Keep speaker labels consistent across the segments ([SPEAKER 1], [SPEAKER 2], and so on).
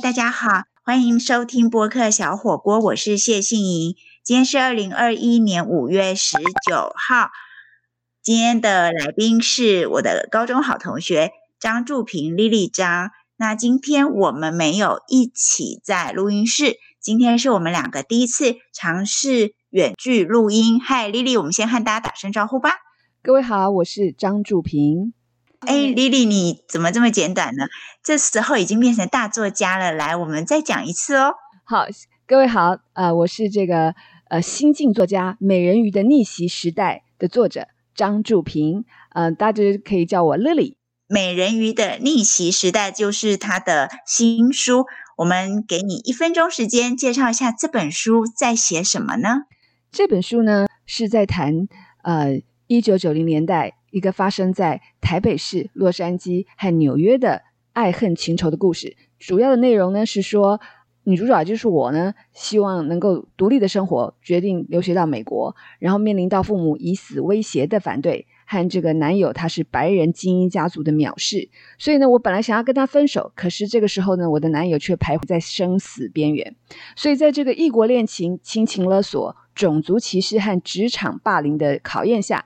[SPEAKER 1] 大家好，欢迎收听播客小火锅，我是谢杏莹。今天是二零二一年五月十九号，今天的来宾是我的高中好同学张祝平、丽丽张。那今天我们没有一起在录音室，今天是我们两个第一次尝试远距录音。嗨，丽丽，我们先和大家打声招呼吧。
[SPEAKER 2] 各位好，我是张祝平。
[SPEAKER 1] 哎，丽丽，你怎么这么简短呢？这时候已经变成大作家了。来，我们再讲一次哦。
[SPEAKER 2] 好，各位好，呃，我是这个呃新晋作家《美人鱼的逆袭时代》的作者张祝平，呃，大家可以叫我 Lily。
[SPEAKER 1] 《美人鱼的逆袭时代》就是他的新书，我们给你一分钟时间介绍一下这本书在写什么呢？
[SPEAKER 2] 这本书呢是在谈呃一九九零年代。一个发生在台北市、洛杉矶和纽约的爱恨情仇的故事。主要的内容呢是说，女主角就是我呢，希望能够独立的生活，决定留学到美国，然后面临到父母以死威胁的反对，和这个男友他是白人精英家族的藐视。所以呢，我本来想要跟他分手，可是这个时候呢，我的男友却徘徊在生死边缘。所以在这个异国恋情、亲情勒索、种族歧视和职场霸凌的考验下。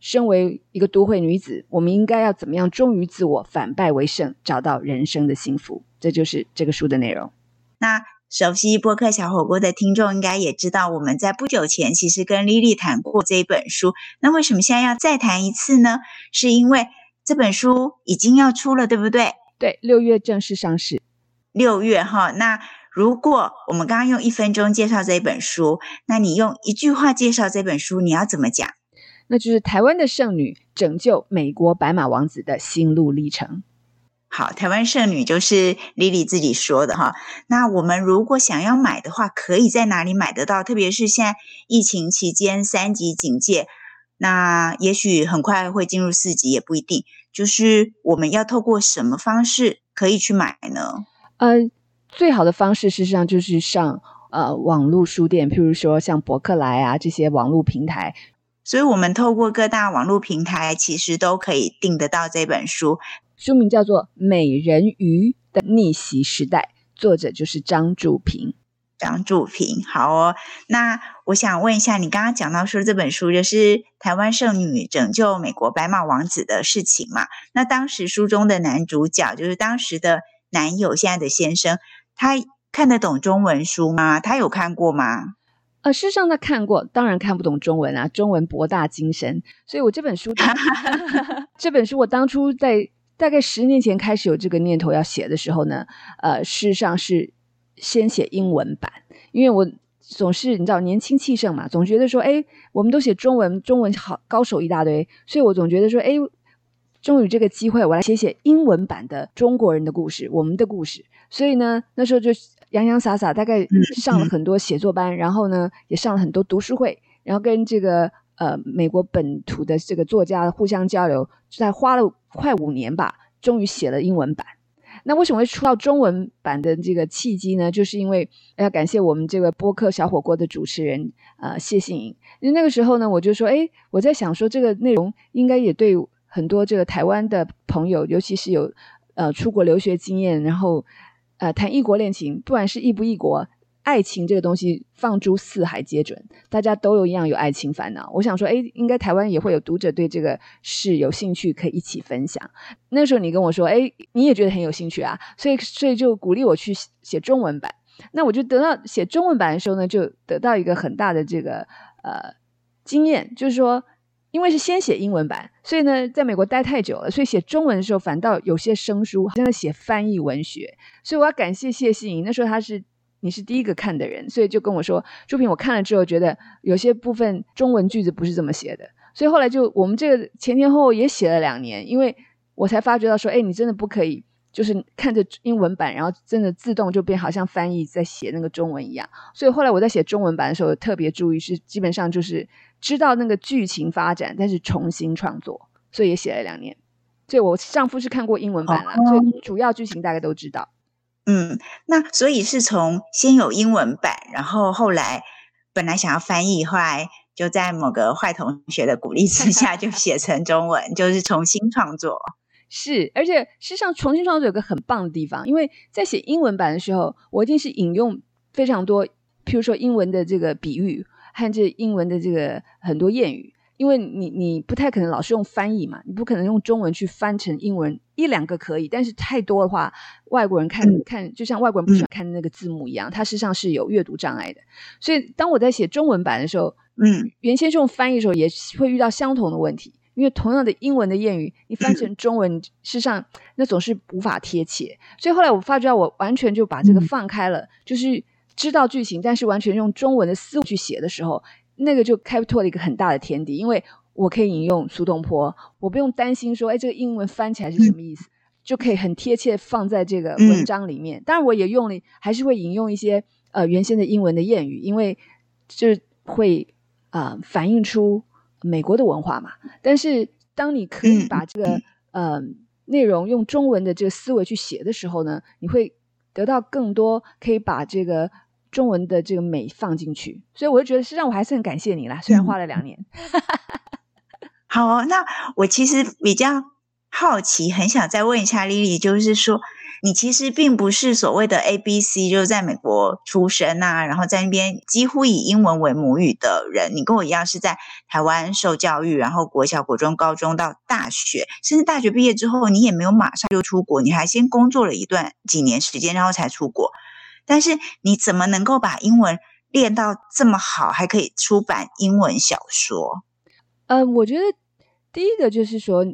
[SPEAKER 2] 身为一个都会女子，我们应该要怎么样忠于自我，反败为胜，找到人生的幸福？这就是这个书的内容。
[SPEAKER 1] 那熟悉播客小火锅的听众应该也知道，我们在不久前其实跟莉莉谈过这本书。那为什么现在要再谈一次呢？是因为这本书已经要出了，对不对？
[SPEAKER 2] 对，六月正式上市。
[SPEAKER 1] 六月哈，那如果我们刚刚用一分钟介绍这本书，那你用一句话介绍这本书，你要怎么讲？
[SPEAKER 2] 那就是台湾的剩女拯救美国白马王子的心路历程。
[SPEAKER 1] 好，台湾剩女就是 Lily 自己说的哈。那我们如果想要买的话，可以在哪里买得到？特别是现在疫情期间三级警戒，那也许很快会进入四级，也不一定。就是我们要透过什么方式可以去买呢？
[SPEAKER 2] 呃，最好的方式事实上就是上呃网络书店，譬如说像博客来啊这些网络平台。
[SPEAKER 1] 所以，我们透过各大网络平台，其实都可以订得到这本书。
[SPEAKER 2] 书名叫做《美人鱼的逆袭时代》，作者就是张祝平。
[SPEAKER 1] 张祝平，好哦。那我想问一下，你刚刚讲到说这本书就是台湾圣女拯救美国白马王子的事情嘛？那当时书中的男主角，就是当时的男友，现在的先生，他看得懂中文书吗？他有看过吗？
[SPEAKER 2] 呃，事实上他看过，当然看不懂中文啊，中文博大精深。所以我这本书，这本书我当初在大概十年前开始有这个念头要写的时候呢，呃，事实上是先写英文版，因为我总是你知道年轻气盛嘛，总觉得说，哎，我们都写中文，中文好高手一大堆，所以我总觉得说，哎，终于这个机会，我来写写英文版的中国人的故事，我们的故事。所以呢，那时候就。洋洋洒洒，大概上了很多写作班，然后呢，也上了很多读书会，然后跟这个呃美国本土的这个作家互相交流，在花了快五年吧，终于写了英文版。那为什么会出到中文版的这个契机呢？就是因为要感谢我们这个播客小火锅的主持人呃谢杏颖，因为那个时候呢，我就说，哎，我在想说这个内容应该也对很多这个台湾的朋友，尤其是有呃出国留学经验，然后。呃，谈异国恋情，不管是异不异国，爱情这个东西放诸四海皆准，大家都有一样有爱情烦恼。我想说，哎，应该台湾也会有读者对这个事有兴趣，可以一起分享。那时候你跟我说，哎，你也觉得很有兴趣啊，所以所以就鼓励我去写中文版。那我就得到写中文版的时候呢，就得到一个很大的这个呃经验，就是说。因为是先写英文版，所以呢，在美国待太久了，所以写中文的时候反倒有些生疏，好像在写翻译文学。所以我要感谢谢欣颖，那时候他是你是第一个看的人，所以就跟我说，朱平，我看了之后觉得有些部分中文句子不是这么写的，所以后来就我们这个前前后后也写了两年，因为我才发觉到说，哎，你真的不可以。就是看着英文版，然后真的自动就变好像翻译在写那个中文一样。所以后来我在写中文版的时候，特别注意是基本上就是知道那个剧情发展，但是重新创作，所以也写了两年。所以我丈夫是看过英文版了，所以主要剧情大概都知道。
[SPEAKER 1] 嗯，那所以是从先有英文版，然后后来本来想要翻译，后来就在某个坏同学的鼓励之下，就写成中文，就是重新创作。
[SPEAKER 2] 是，而且事实上重新创作有个很棒的地方，因为在写英文版的时候，我一定是引用非常多，譬如说英文的这个比喻和这英文的这个很多谚语。因为你你不太可能老是用翻译嘛，你不可能用中文去翻成英文，一两个可以，但是太多的话，外国人看看就像外国人不喜欢看那个字幕一样，它实际上是有阅读障碍的。所以当我在写中文版的时候，
[SPEAKER 1] 嗯，
[SPEAKER 2] 原先是用翻译的时候也会遇到相同的问题，因为同样的英文的谚语，你翻成中文，事实上那总是无法贴切。所以后来我发觉，我完全就把这个放开了，就是知道剧情，但是完全用中文的思路去写的时候。那个就开拓了一个很大的天地，因为我可以引用苏东坡，我不用担心说，哎，这个英文翻起来是什么意思，就可以很贴切放在这个文章里面。当然，我也用了，还是会引用一些呃原先的英文的谚语，因为就是会啊反映出美国的文化嘛。但是，当你可以把这个呃内容用中文的这个思维去写的时候呢，你会得到更多可以把这个。中文的这个美放进去，所以我就觉得，实际上我还是很感谢你啦，虽然花了两年。
[SPEAKER 1] 好，那我其实比较好奇，很想再问一下 Lily，，就是说，你其实并不是所谓的 A B C，就是在美国出生啊，然后在那边几乎以英文为母语的人，你跟我一样是在台湾受教育，然后国小、国中、高中到大学，甚至大学毕业之后，你也没有马上就出国，你还先工作了一段几年时间，然后才出国。但是你怎么能够把英文练到这么好，还可以出版英文小说？
[SPEAKER 2] 呃，我觉得第一个就是说，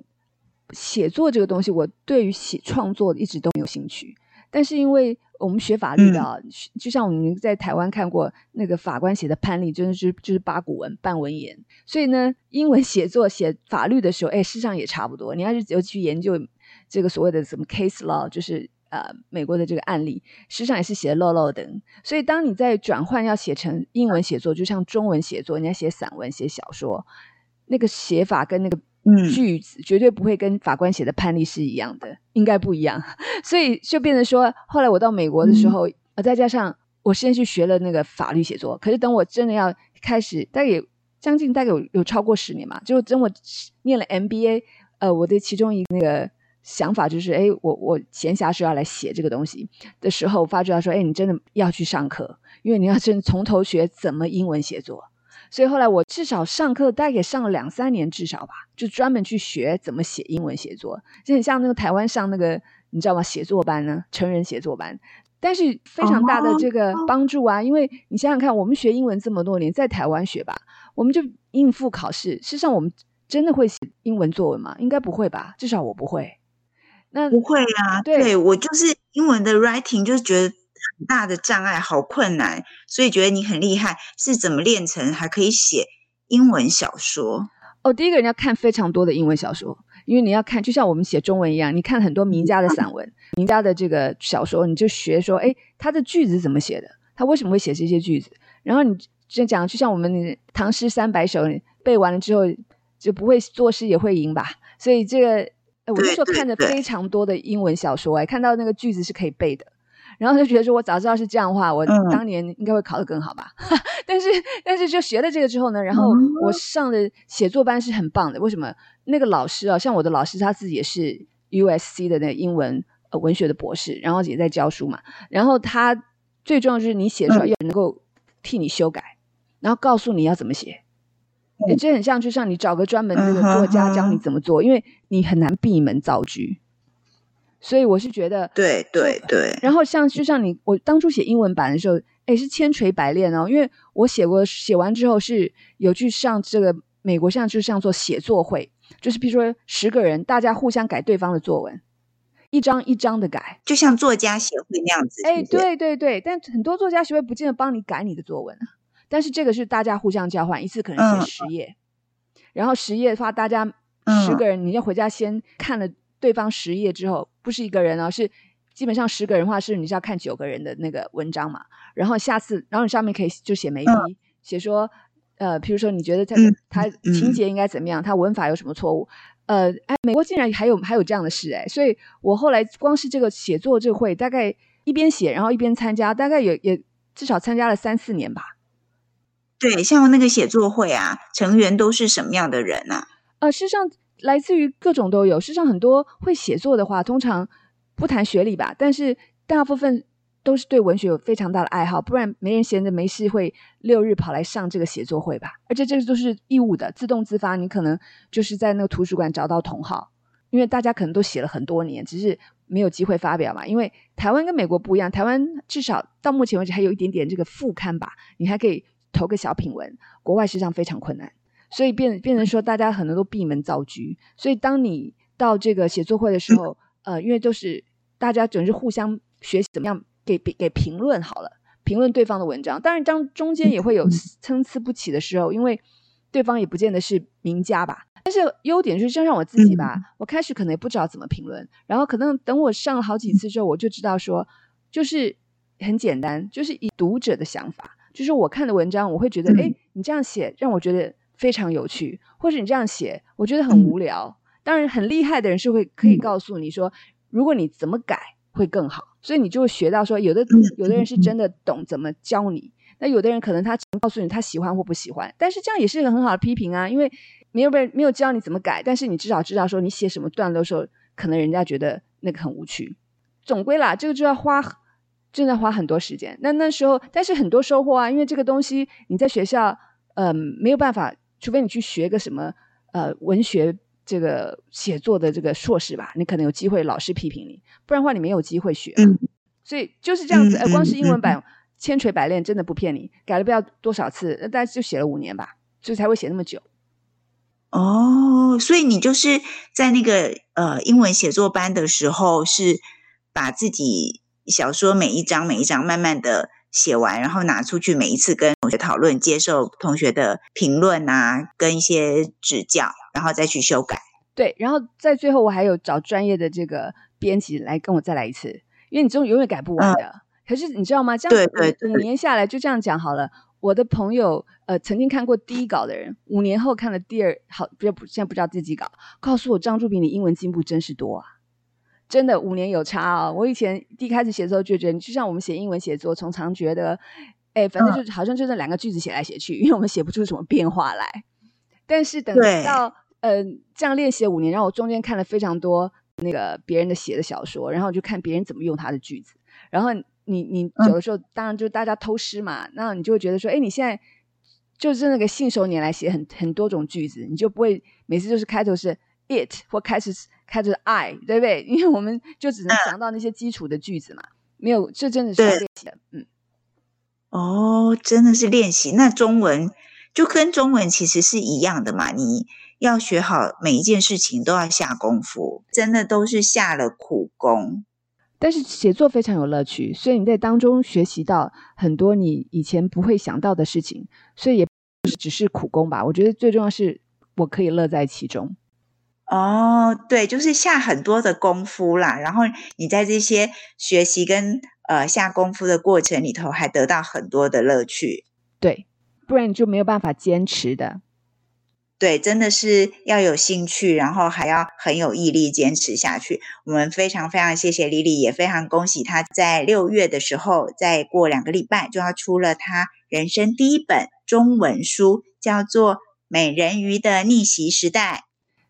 [SPEAKER 2] 写作这个东西，我对于写创作一直都没有兴趣。但是因为我们学法律的，就像我们在台湾看过那个法官写的判例，真的是就是八股文、半文言。所以呢，英文写作写法律的时候，哎，事实上也差不多。你要是有去研究这个所谓的什么 case law，就是。呃，美国的这个案例，实际上也是写的漏漏的。所以，当你在转换要写成英文写作，就像中文写作，你要写散文、写小说，那个写法跟那个句子，绝对不会跟法官写的判例是一样的，应该不一样。所以就变成说，后来我到美国的时候，呃，再加上我先去学了那个法律写作，可是等我真的要开始，大概有将近大概有有超过十年嘛，就等我念了 MBA，呃，我的其中一个那个。想法就是，哎，我我闲暇时要来写这个东西的时候，发觉到说，哎，你真的要去上课，因为你要真从头学怎么英文写作。所以后来我至少上课大概也上了两三年，至少吧，就专门去学怎么写英文写作，就很像那个台湾上那个你知道吗？写作班呢，成人写作班，但是非常大的这个帮助啊，因为你想想看，我们学英文这么多年，在台湾学吧，我们就应付考试，事实上我们真的会写英文作文吗？应该不会吧，至少我不会。那
[SPEAKER 1] 不会啊，对我就是英文的 writing 就是觉得很大的障碍，好困难，所以觉得你很厉害，是怎么练成还可以写英文小说？
[SPEAKER 2] 哦，第一个人要看非常多的英文小说，因为你要看，就像我们写中文一样，你看很多名家的散文、名家的这个小说，你就学说，哎，他的句子怎么写的？他为什么会写这些句子？然后你就讲，就像我们唐诗三百首背完了之后，就不会作诗也会吟吧？所以这个。哎，我那时候看的非常多的英文小说，哎，看到那个句子是可以背的，然后就觉得说，我早知道是这样的话，我当年应该会考得更好吧。但是，但是就学了这个之后呢，然后我上的写作班是很棒的。为什么？那个老师啊，像我的老师，他自己也是 U S C 的那英文呃文学的博士，然后也在教书嘛。然后他最重要就是你写出来要能够替你修改，然后告诉你要怎么写。这很像，就像你找个专门这个作家教你怎么做，因为你很难闭门造句。所以我是觉得，
[SPEAKER 1] 对对对。
[SPEAKER 2] 然后像就像你，我当初写英文版的时候，哎，是千锤百炼哦，因为我写过，写完之后是有去上这个美国，像就像做写作会，就是比如说十个人，大家互相改对方的作文，一张一张的改，
[SPEAKER 1] 就像作家协会那样子。
[SPEAKER 2] 哎，对对对，但很多作家协会不见得帮你改你的作文啊。但是这个是大家互相交换，一次可能写十页，然后十页的话，大家十个人，你要回家先看了对方十页之后，不是一个人哦，是基本上十个人的话是你是要看九个人的那个文章嘛，然后下次，然后你上面可以就写眉笔，写说，呃，比如说你觉得他他情节应该怎么样，他文法有什么错误，呃，哎，美国竟然还有还有这样的事哎，所以我后来光是这个写作这个会，大概一边写然后一边参加，大概也也至少参加了三四年吧。
[SPEAKER 1] 对，像那个写作会啊，成员都是什么样的人呢？
[SPEAKER 2] 呃，事实上，来自于各种都有。事实上，很多会写作的话，通常不谈学历吧，但是大部分都是对文学有非常大的爱好，不然没人闲着没事会六日跑来上这个写作会吧。而且这个都是义务的，自动自发，你可能就是在那个图书馆找到同好，因为大家可能都写了很多年，只是没有机会发表嘛。因为台湾跟美国不一样，台湾至少到目前为止还有一点点这个副刊吧，你还可以投个小品文。国外实际上非常困难。所以变变成说，大家很多都闭门造车。所以当你到这个写作会的时候，呃，因为都是大家总是互相学习怎么样给给给评论好了，评论对方的文章。当然，当中间也会有参差不齐的时候，因为对方也不见得是名家吧。但是优点就是，就像我自己吧，我开始可能也不知道怎么评论，然后可能等我上了好几次之后，我就知道说，就是很简单，就是以读者的想法，就是我看的文章，我会觉得，哎，你这样写让我觉得。非常有趣，或者你这样写，我觉得很无聊。当然，很厉害的人是会可以告诉你说，如果你怎么改会更好。所以你就会学到说，有的有的人是真的懂怎么教你，那有的人可能他告诉你他喜欢或不喜欢。但是这样也是一个很好的批评啊，因为没有被没有教你怎么改，但是你至少知道说你写什么段落的时候，可能人家觉得那个很无趣。总归啦，这个就要花真的花很多时间。那那时候，但是很多收获啊，因为这个东西你在学校嗯没有办法。除非你去学个什么呃文学这个写作的这个硕士吧，你可能有机会老师批评你，不然的话你没有机会学。所以就是这样子，呃，光是英文版千锤百炼，真的不骗你，改了不知道多少次，那大概就写了五年吧，所以才会写那么久。
[SPEAKER 1] 哦，所以你就是在那个呃英文写作班的时候，是把自己小说每一章每一章慢慢的。写完，然后拿出去，每一次跟同学讨论，接受同学的评论啊，跟一些指教，然后再去修改。
[SPEAKER 2] 对，然后在最后，我还有找专业的这个编辑来跟我再来一次，因为你这种永远改不完的。可是你知道吗？这样五年下来，就这样讲好了。我的朋友，呃，曾经看过第一稿的人，五年后看了第二，好，不，现在不知道第几稿，告诉我张柱平，你英文进步真是多啊。真的五年有差啊！我以前一开始写的时候就觉得，就像我们写英文写作，从常觉得，哎，反正就好像就这两个句子写来写去，因为我们写不出什么变化来。但是等到呃这样练习了五年，然后我中间看了非常多那个别人的写的小说，然后就看别人怎么用他的句子。然后你你有的时候当然就大家偷师嘛，那你就会觉得说，哎，你现在就是那个信手拈来写很很多种句子，你就不会每次就是开头是 it 或开始。开着 I，对不对？因为我们就只能想到那些基础的句子嘛，没有，这真的是练习的。嗯，
[SPEAKER 1] 哦，真的是练习。那中文就跟中文其实是一样的嘛，你要学好每一件事情都要下功夫，真的都是下了苦功。
[SPEAKER 2] 但是写作非常有乐趣，所以你在当中学习到很多你以前不会想到的事情，所以也不是只是苦功吧。我觉得最重要是我可以乐在其中。
[SPEAKER 1] 哦，对，就是下很多的功夫啦，然后你在这些学习跟呃下功夫的过程里头，还得到很多的乐趣。
[SPEAKER 2] 对，不然你就没有办法坚持的。
[SPEAKER 1] 对，真的是要有兴趣，然后还要很有毅力坚持下去。我们非常非常谢谢丽丽，也非常恭喜她在六月的时候，再过两个礼拜就要出了她人生第一本中文书，叫做《美人鱼的逆袭时代》。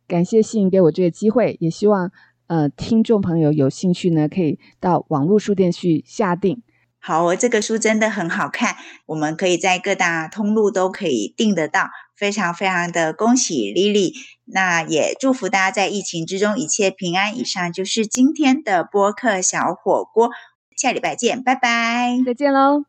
[SPEAKER 2] 感谢信给我这个机会，也希望呃听众朋友有兴趣呢，可以到网络书店去下订。
[SPEAKER 1] 好，我这个书真的很好看，我们可以在各大通路都可以订得到。非常非常的恭喜 Lily，那也祝福大家在疫情之中一切平安。以上就是今天的播客小火锅，下礼拜见，拜拜，
[SPEAKER 2] 再见喽。